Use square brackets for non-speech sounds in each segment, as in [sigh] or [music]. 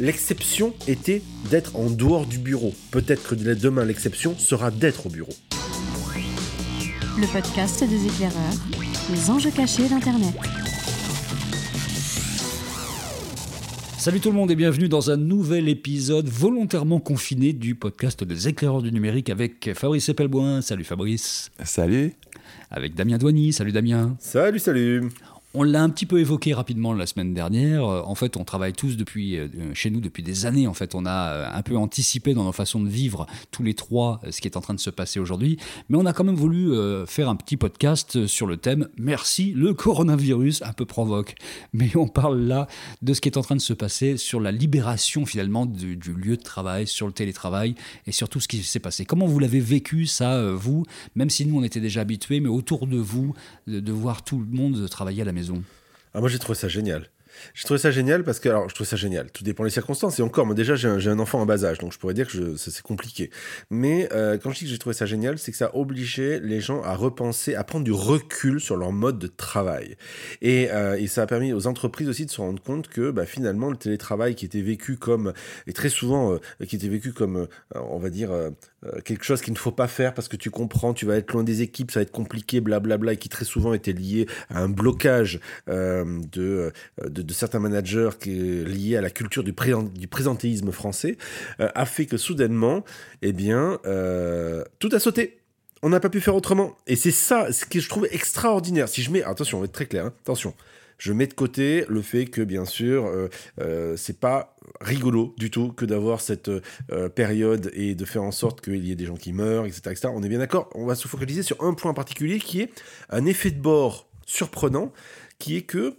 L'exception était d'être en dehors du bureau. Peut-être que demain, l'exception sera d'être au bureau. Le podcast des éclaireurs, les enjeux cachés d'Internet. Salut tout le monde et bienvenue dans un nouvel épisode volontairement confiné du podcast des éclaireurs du numérique avec Fabrice Epelboin. Salut Fabrice. Salut. Avec Damien Douany. Salut Damien. Salut, salut. On l'a un petit peu évoqué rapidement la semaine dernière. Euh, en fait, on travaille tous depuis euh, chez nous depuis des années. En fait, on a euh, un peu anticipé dans nos façons de vivre tous les trois ce qui est en train de se passer aujourd'hui. Mais on a quand même voulu faire un petit podcast sur le thème Merci le coronavirus, un peu provoque. Mais on parle là de ce qui est en train de se passer sur la libération finalement du, lieu de travail, sur le télétravail et sur tout ce qui s'est passé. Comment vous l'avez vécu ça, vous? Même si nous on était déjà habitués, mais autour de vous, de voir tout le monde travailler à la maison. Ah, moi j'ai trouvé ça génial. J'ai trouvé ça génial parce que, alors, je trouve ça génial. Tout dépend des circonstances. Et encore, moi, déjà, j'ai un, enfant en bas âge, donc je pourrais dire que c'est compliqué. Mais euh, quand je dis que j'ai trouvé ça génial, c'est que ça obligé les gens à repenser, à prendre du recul sur leur mode de travail. Et, euh, ça a permis aux entreprises aussi de se rendre compte que, bah, finalement, le télétravail qui était vécu comme, et très souvent, euh, qui était vécu comme, on va dire, quelque chose qu'il ne faut pas faire parce que tu comprends, tu vas être loin des équipes, ça va être compliqué, blablabla, et qui très souvent était lié à un blocage de, de de certains managers qui est lié à la culture du, du présentéisme français, euh, a fait que soudainement, eh bien, euh, tout a sauté. On n'a pas pu faire autrement. Et c'est ça, ce que je trouve extraordinaire. Si je mets, attention, on va être très clair, hein, attention. Je mets de côté le fait que, bien sûr, euh, c'est pas rigolo du tout que d'avoir cette période et de faire en sorte qu'il y ait des gens qui meurent, etc., etc. On est bien d'accord. On va se focaliser sur un point particulier qui est un effet de bord surprenant, qui est que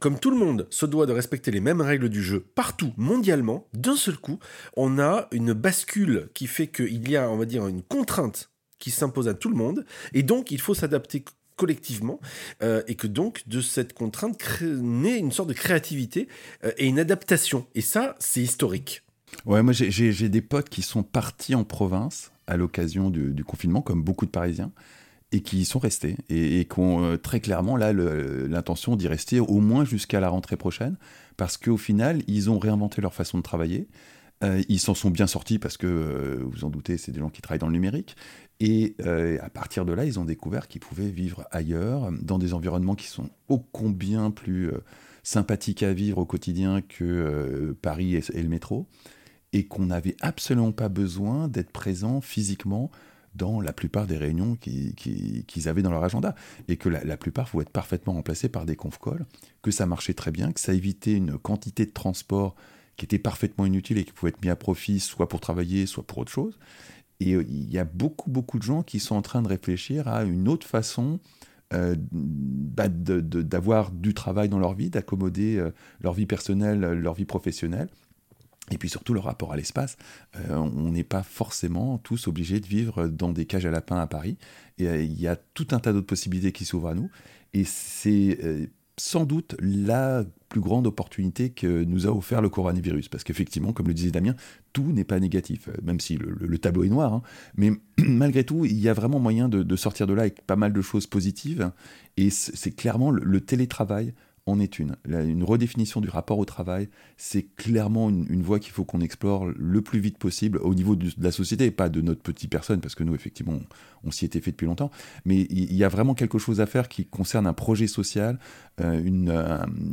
comme tout le monde se doit de respecter les mêmes règles du jeu partout, mondialement, d'un seul coup, on a une bascule qui fait qu'il y a, on va dire, une contrainte qui s'impose à tout le monde, et donc il faut s'adapter collectivement, euh, et que donc de cette contrainte naît une sorte de créativité euh, et une adaptation. Et ça, c'est historique. Ouais, moi j'ai des potes qui sont partis en province à l'occasion du, confinement, comme beaucoup de Parisiens et qui sont restés et, qui ont euh, très clairement là l'intention d'y rester au moins jusqu'à la rentrée prochaine parce qu'au final ils ont réinventé leur façon de travailler. Euh, ils s'en sont bien sortis parce que, euh, vous en doutez, c'est des gens qui travaillent dans le numérique. Et à partir de là, ils ont découvert qu'ils pouvaient vivre ailleurs, dans des environnements qui sont ô combien plus sympathiques à vivre au quotidien que Paris et, et, le métro. Et qu'on n'avait absolument pas besoin d'être présent physiquement dans la plupart des réunions qu'ils avaient dans leur agenda. Et que la, plupart pouvaient être parfaitement remplacés par des conf calls, que ça marchait très bien, que ça évitait une quantité de transport qui était parfaitement inutile et qui pouvait être mis à profit soit pour travailler, soit pour autre chose. Et euh, il y a beaucoup, beaucoup de gens qui sont en train de réfléchir à une autre façon euh, bah, d'avoir du travail dans leur vie, d'accommoder euh, leur vie personnelle, leur vie professionnelle, et puis surtout le rapport à l'espace. Euh, on n'est pas forcément tous obligés de vivre dans des cages à lapins à Paris. Et euh, il y a tout un tas d'autres possibilités qui s'ouvrent à nous. Et c'est euh, sans doute la plus grande opportunité que nous a offert le coronavirus. Parce qu'effectivement, comme le disait Damien, tout n'est pas négatif, même si le, tableau est noir. Hein. Mais [clears throat] malgré tout, il y a vraiment moyen de, sortir de là avec pas mal de choses positives. Et c'est clairement le télétravail en est une. une redéfinition du rapport au travail, c'est clairement une, voie qu'il faut qu'on explore le plus vite possible au niveau de, la société, pas de notre petite personne, parce que nous, effectivement, on, s'y était fait depuis longtemps. Mais il y, a vraiment quelque chose à faire qui concerne un projet social, euh, une,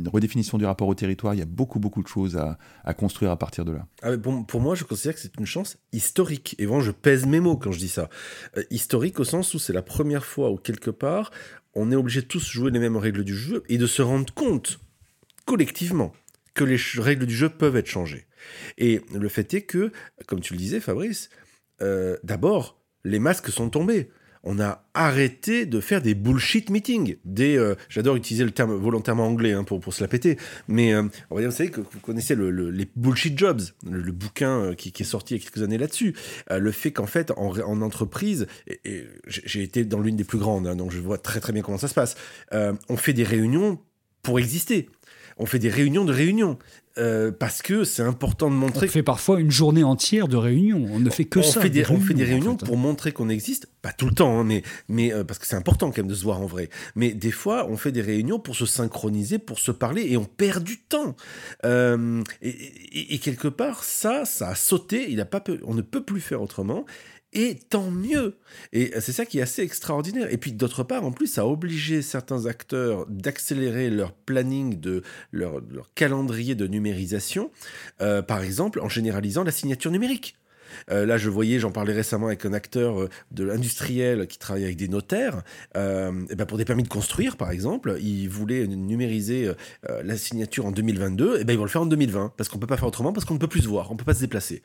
redéfinition du rapport au territoire. Il y a beaucoup, beaucoup de choses à, construire à partir de là. Ah, bon, pour moi, je considère que c'est une chance historique. Et vraiment, je pèse mes mots quand je dis ça. Euh, historique au sens où c'est la première fois où, quelque part, on est obligé de tous jouer les mêmes règles du jeu et de se rendre compte collectivement que les règles du jeu peuvent être changées. Et le fait est que, comme tu le disais Fabrice, euh, d'abord, les masques sont tombés on a arrêté de faire des bullshit meetings. Euh, j'adore utiliser le terme volontairement anglais hein, pour, se la péter, mais euh, vous savez que vous connaissez les bullshit jobs, le, bouquin euh, qui, est sorti il y a quelques années là-dessus. le fait qu'en fait, en, entreprise, j'ai été dans l'une des plus grandes, hein, donc je vois très très bien comment ça se passe, on fait des réunions pour exister. On fait des réunions de réunions. Euh, parce que c'est important de montrer. On fait parfois une journée entière de réunions. On ne fait que on ça. Fait des, réunions, on fait des réunions en fait. pour montrer qu'on existe, pas tout le temps, hein, mais, mais euh, parce que c'est important quand même de se voir en vrai. Mais des fois, on fait des réunions pour se synchroniser, pour se parler, et on perd du temps. Euh, et, et, et, quelque part, ça, ça a sauté. Il a pas, on ne peut plus faire autrement. Et tant mieux. Et c'est ça qui est assez extraordinaire. Et puis d'autre part, en plus, ça a obligé certains acteurs d'accélérer leur planning, de leur, calendrier de numérisation, euh, par exemple en généralisant la signature numérique. Euh, là, je voyais, j'en parlais récemment avec un acteur euh, de l'industriel qui travaille avec des notaires. Euh, et ben pour des permis de construire, par exemple, il voulait numériser euh, la signature en 2022. Et ben ils vont le faire en 2020 parce qu'on peut pas faire autrement, parce qu'on ne peut plus se voir, on peut pas se déplacer.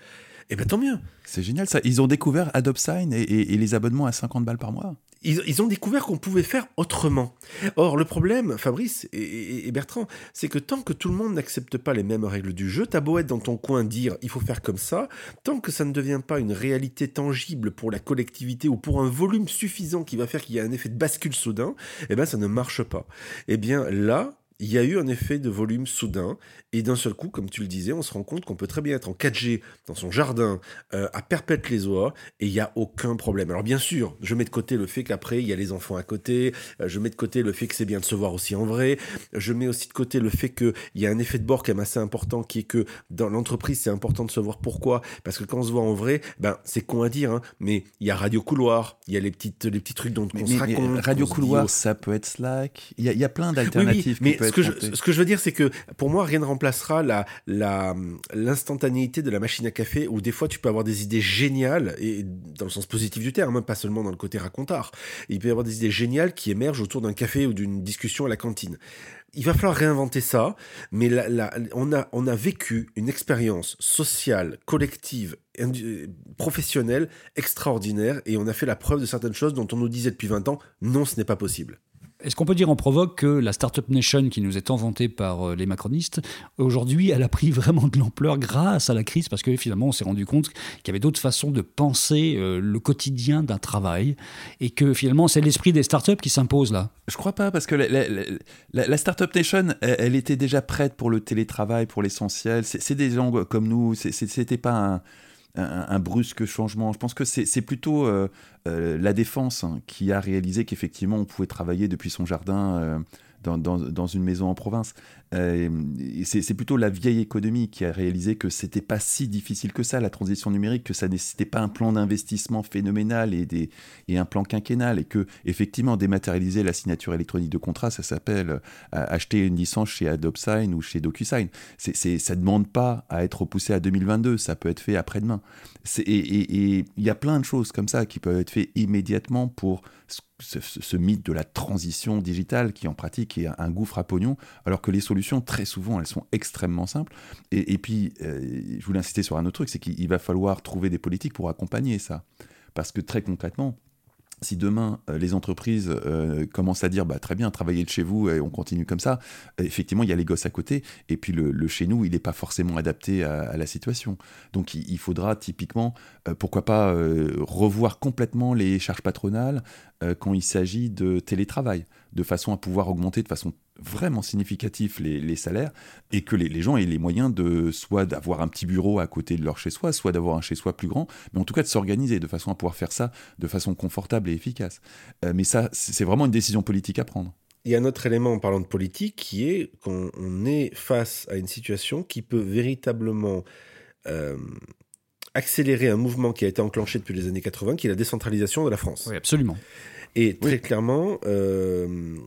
Et ben tant mieux. C'est génial ça. Ils ont découvert AdopSign et, et, et, les abonnements à 50 balles par mois. Ils, ils ont découvert qu'on pouvait faire autrement. Or, le problème, Fabrice et, et Bertrand, c'est que tant que tout le monde n'accepte pas les mêmes règles du jeu, t'as beau être dans ton coin dire il faut faire comme ça, tant que ça ne devient pas une réalité tangible pour la collectivité ou pour un volume suffisant qui va faire qu'il y a un effet de bascule soudain, eh ben ça ne marche pas. Eh bien là, il y a eu un effet de volume soudain, et d'un seul coup, comme tu le disais, on se rend compte qu'on peut très bien être en 4G dans son jardin, euh, à perpète les oies, et il n'y a aucun problème. Alors bien sûr, je mets de côté le fait qu'après, il y a les enfants à côté, euh, je mets de côté le fait que c'est bien de se voir aussi en vrai, je mets aussi de côté le fait qu'il y a un effet de bord quand même assez important, qui est que dans l'entreprise, c'est important de se voir. Pourquoi? Parce que quand on se voit en vrai, ben, c'est con à dire, hein, mais il y a Radio Couloir, il y a les, petites, les petits trucs dont mais, on se raconte. Mais Radio Couloir, dit, oh... ça peut être Slack, il y a, il y a plein d'alternatives. Oui, oui, mais ce que, je, ce que je veux dire, c'est que pour moi, rien ne remplacera la, la, l'instantanéité de la machine à café où des fois tu peux avoir des idées géniales, et dans le sens positif du terme, hein, pas seulement dans le côté racontard. Il peut y avoir des idées géniales qui émergent autour d'un café ou d'une discussion à la cantine. Il va falloir réinventer ça, mais a, on a vécu une expérience sociale, collective, professionnelle extraordinaire et on a fait la preuve de certaines choses dont on nous disait depuis 20 ans, non, ce n'est pas possible. Est-ce qu'on peut dire en provoque que la Startup Nation qui nous est inventée par les macronistes, aujourd'hui, elle a pris [laughs] vraiment de l'ampleur grâce à la crise? Parce que finalement, on s'est rendu compte qu'il y avait d'autres façons de penser le quotidien d'un travail et que finalement, c'est l'esprit des startups qui s'impose là. Je crois pas parce que la, Startup Nation, elle, elle, était déjà prête pour le télétravail, pour l'essentiel. C'est des gens comme nous, c'était pas un un, brusque changement. Je pense que c'est plutôt euh, euh, la défense hein, qui a réalisé qu'effectivement on pouvait travailler depuis son jardin euh, dans, une maison en province. Euh, c'est plutôt la vieille économie qui a réalisé que c'était pas si difficile que ça, la transition numérique, que ça nécessitait pas un plan d'investissement phénoménal et, des, et un plan quinquennal, et que effectivement dématérialiser la signature électronique de contrat, ça s'appelle euh, acheter une licence chez AdopSign ou chez DocuSign. C'est c'est ça demande pas à être repoussé à 2022, ça peut être fait après-demain. Et il y a plein de choses comme ça qui peuvent être faites immédiatement pour ce, mythe de la transition digitale qui en pratique est un gouffre à pognon, alors que les solutions, très souvent, elles sont extrêmement simples. Et, et puis, euh, je voulais insister sur un autre truc, c'est qu'il va falloir trouver des politiques pour accompagner ça. Parce que très concrètement, si demain euh, les entreprises euh, commencent à dire bah, très bien, travaillez de chez vous et on continue comme ça, effectivement, il y a les gosses à côté, et puis le, chez nous, il n'est pas forcément adapté à, la situation. Donc il, faudra typiquement, pourquoi pas, revoir complètement les charges patronales quand il s'agit de télétravail, de façon à pouvoir augmenter de façon vraiment significative les, salaires, et que les, les, gens aient les moyens de soit d'avoir un petit bureau à côté de leur chez-soi, soit d'avoir un chez-soi plus grand, mais en tout cas de s'organiser de façon à pouvoir faire ça de façon confortable et efficace. Euh, mais ça, c'est vraiment une décision politique à prendre. Il y a un autre élément en parlant de politique qui est qu'on est face à une situation qui peut véritablement euh, accélérer un mouvement qui a été enclenché depuis les années 80, qui est la décentralisation de la France. Oui, absolument. Et très oui. clairement, euh,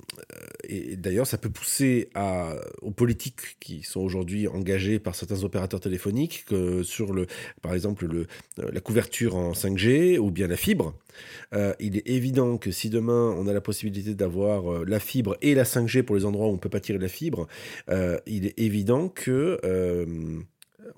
et d'ailleurs, ça peut pousser à, aux politiques qui sont aujourd'hui engagés par certains opérateurs téléphoniques que sur, le, par exemple, le, la couverture en 5G ou bien la fibre. Euh, il est évident que si demain on a la possibilité d'avoir euh, la fibre et la 5G pour les endroits où on ne peut pas tirer la fibre, euh, il est évident que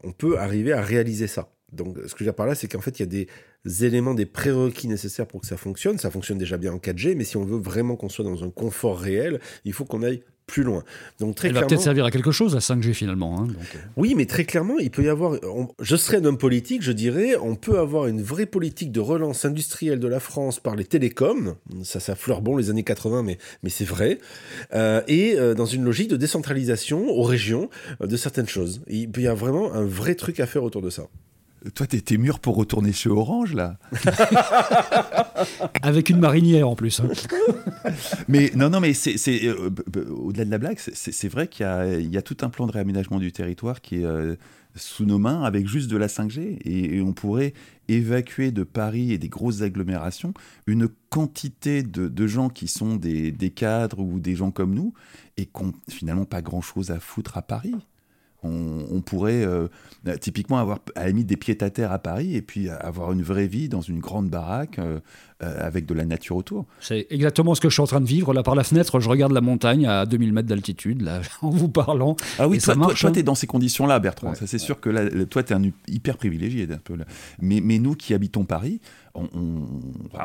on peut arriver à réaliser ça. Donc, ce que je veux dire par là, c'est qu'en fait, il y a des éléments, des prérequis nécessaires pour que ça fonctionne. Ça fonctionne déjà bien en 4G, mais si on veut vraiment qu'on soit dans un confort réel, il faut qu'on aille plus loin. Donc très Elle va peut-être servir à quelque chose, la 5G finalement. hein, donc, euh. oui, mais très clairement, il peut y avoir. on- je serais un homme politique, je dirais, on peut avoir une vraie politique de relance industrielle de la France par les télécoms. Ça, ça fleure bon les années 80, mais, mais c'est vrai. Euh, et euh, dans une logique de décentralisation aux régions euh, de certaines choses. Il peut y avoir vraiment un vrai truc à faire autour de ça. Toi, t'es t'es mûr pour retourner chez Orange, là [laughs] Avec une marinière en plus. hein. [laughs] Mais non, non, mais c'est c'est, euh, au-delà de la blague, c'est- vrai qu'il y a, il y a tout un plan de réaménagement du territoire qui est euh, sous nos mains avec juste de la 5G. Et, et on pourrait évacuer de Paris et des grosses agglomérations une quantité de, de gens qui sont des, des cadres ou des gens comme nous et qui n'ont finalement pas grand-chose à foutre à Paris. On, on pourrait euh, typiquement avoir à limite des pieds à terre à Paris et puis avoir une vraie vie dans une grande baraque euh, avec de la nature autour. C'est exactement ce que je suis en train de vivre. Là, par la fenêtre, je regarde la montagne à 2000 mètres d'altitude, là, [laughs] en vous parlant. Ah oui, toi, toi, toi, hein. t'es dans ces conditions-là, Bertrand. Ouais, ça, c'est sûr que là, toi, t'es un hyper privilégié, un peu là. Mais, mais nous qui habitons Paris, on, on-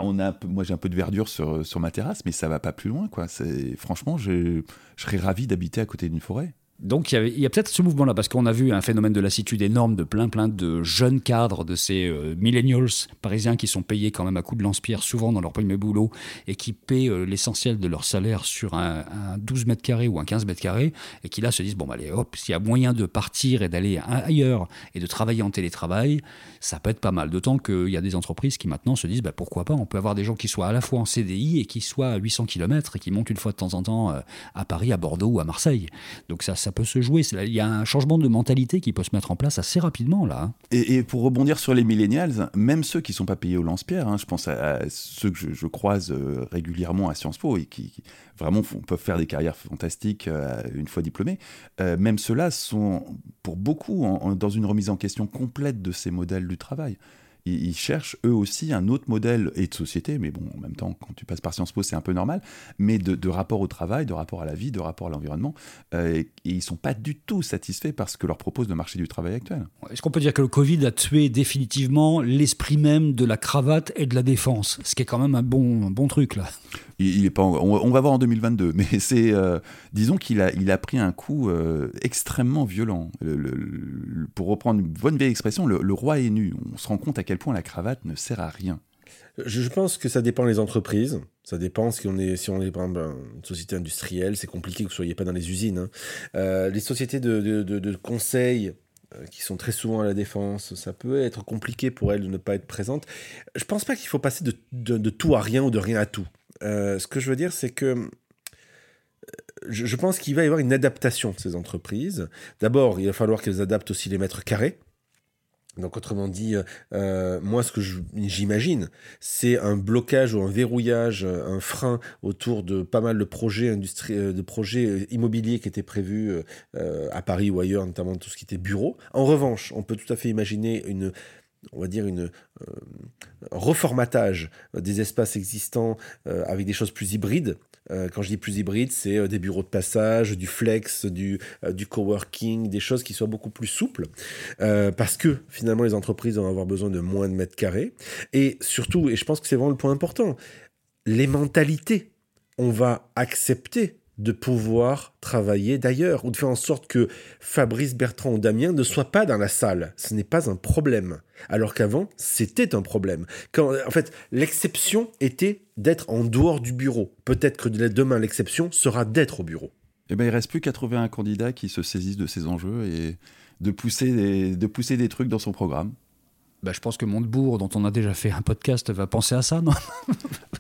on a moi, j'ai un peu de verdure sur, sur ma terrasse, mais ça va pas plus loin, quoi. C'est, franchement, je, je serais ravi d'habiter à côté d'une forêt. Donc il y, a peut-être ce mouvement-là, parce qu'on a vu un phénomène de lassitude énorme de plein plein de jeunes cadres, de ces euh, millennials parisiens qui sont payés quand même à coups de lance-pierre, souvent dans leur premier boulot, et qui paient euh, l'essentiel de leur salaire sur un, un 12 mètres carrés ou un 15 mètres carrés, et qui là se disent, bon, bah, allez, hop, s'il y a moyen de partir et d'aller ailleurs et de travailler en télétravail, ça peut être pas mal. D'autant qu'il y a des entreprises qui maintenant se disent, bah, pourquoi pas, on peut avoir des gens qui soient à la fois en CDI et qui soient à 800 km et qui montent une fois de temps en temps euh, à Paris, à Bordeaux ou à Marseille. Donc ça, ça peut se jouer. Il y a un changement de mentalité qui peut se mettre en place assez rapidement là. hein. Et, pour rebondir sur les millennials, même ceux qui sont pas payés au lance-pierre, hein, je pense à, ceux que je, croise euh, régulièrement à Sciences Po et qui, vraiment peuvent faire des carrières fantastiques euh, une fois diplômés, euh, même ceux-là sont pour beaucoup dans une remise en question complète de ces modèles du travail. Ils, ils cherchent eux aussi un autre modèle et de société, mais bon, en même temps, quand tu passes par Sciences Po, c'est un peu normal, mais de, de rapport au travail, de rapport à la vie, de rapport à l'environnement, euh, et, et ils sont pas du tout satisfaits par ce que leur propose le marché du travail actuel. Est-ce qu'on peut dire que le Covid a tué définitivement l'esprit même de la cravate et de la défense? Ce qui est quand même un bon, un bon truc là. Il, il est pas, on, on va voir en 2022, mais [laughs] c'est, euh, disons qu'il a, il a pris un coup euh, extrêmement violent. Le- le- le- pour reprendre une bonne vieille expression, le, le roi est nu. On se rend compte à quel point la cravate ne sert à rien. Je, pense que ça dépend des entreprises. Ça dépend si on est, si on est une société industrielle, c'est compliqué que vous ne soyez pas dans les usines. hein. Euh, les sociétés de, de, conseil euh, qui sont très souvent à la défense, ça peut être compliqué pour elles de ne pas être présentes. Je pense pas qu'il faut passer de, tout à rien ou de rien à tout. Euh, ce que je veux dire, c'est que je, je pense qu'il va y avoir une adaptation de ces entreprises. D'abord, il va falloir qu'elles adaptent aussi les mètres carrés. Donc, autrement dit, euh, euh, moi, ce que j'imagine, c'est un blocage ou un verrouillage, euh, un frein autour de pas mal de projets, de projets immobiliers qui étaient prévus à Paris ou ailleurs, notamment tout ce qui était bureau. En revanche, on peut tout à fait imaginer une, on va dire reformatage des espaces existants avec des choses plus hybrides. Euh, quand je dis plus hybride, c'est euh, des bureaux de passage, du flex, du, euh, du coworking, des choses qui soient beaucoup plus souples. Parce que finalement, les entreprises vont avoir besoin de moins de mètres carrés. Et surtout, et je pense que c'est vraiment le point important, les mentalités. On va accepter de pouvoir travailler d'ailleurs ou de faire en sorte que Fabrice, Bertrand ou Damien ne soient pas dans la salle. Ce n'est pas un problème. Alors qu'avant, c'était un problème. Quand, en fait, l'exception était d'être en dehors du bureau. Peut-être que demain, l'exception sera d'être au bureau. Eh ben, il reste plus 81 candidats qui se saisissent de ces enjeux et de pousser des, de pousser des trucs dans son programme. Bah, je pense que Montebourg, dont on a déjà fait un podcast, va penser à ça, non?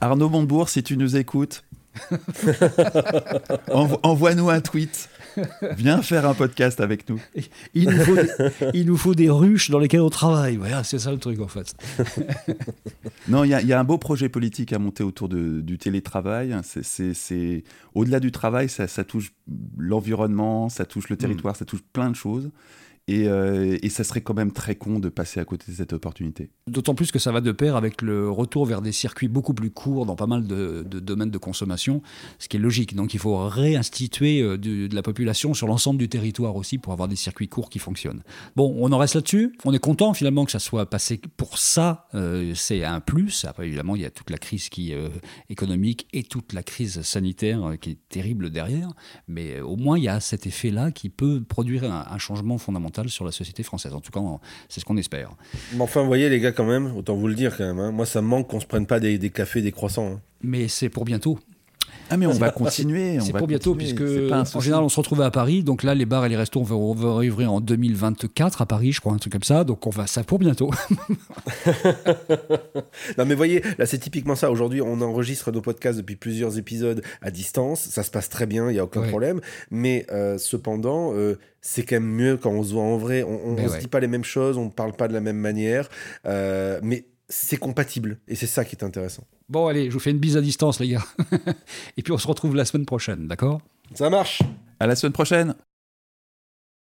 Arnaud Montebourg, si tu nous écoutes, [laughs] envoie-nous un tweet. Viens faire un podcast avec nous. il nous, faut des, il nous faut des ruches dans lesquelles on travaille. Voilà, c'est ça le truc en fait. [laughs] Non, il y, a- il y a un beau projet politique à monter autour de- du télétravail. C'est- Au-delà du travail, ça, ça touche l'environnement, ça touche le territoire, ça touche plein de choses. Et, euh, et, ça serait quand même très con de passer à côté de cette opportunité. D'autant plus que ça va de pair avec le retour vers des circuits beaucoup plus courts dans pas mal de, domaines de consommation, ce qui est logique. Donc il faut réinstituer euh, de, la population sur l'ensemble du territoire aussi pour avoir des circuits courts qui fonctionnent. Bon, on en reste là-dessus. On est content finalement que ça soit passé pour ça. Euh, c'est un plus. Après, évidemment, il y a toute la crise qui, économique et toute la crise sanitaire qui est terrible derrière. Mais au moins, il y a cet effet-là qui peut produire un changement fondamental sur la société française. En tout cas, c'est ce qu'on espère. Mais enfin, vous voyez, les gars, quand même, autant vous le dire quand même. Hein, moi, ça me manque qu'on se prenne pas des, des cafés, des croissants. Hein. Mais c'est pour bientôt. Ah mais on va continuer. C'est pour bientôt puisque en général on se retrouvait à Paris. Donc là les bars et les restos on va, on va ouvrir en 2024 à Paris, je crois un truc comme ça. Donc on va ça pour bientôt. [laughs] non mais voyez, là c'est typiquement ça. Aujourd'hui on enregistre nos podcasts depuis plusieurs épisodes à distance. Ça se passe très bien, il y a aucun ouais. problème. Mais euh, cependant. Euh, c'est quand même mieux quand on se voit en vrai. On, ne ouais. se dit pas les mêmes choses, on ne parle pas de la même manière. Euh, mais c'est compatible. Et c'est ça qui est intéressant. Bon, allez, je vous fais une bise à distance, les gars. [laughs] Et puis on se retrouve la semaine prochaine, d'accord? Ça marche. À la semaine prochaine.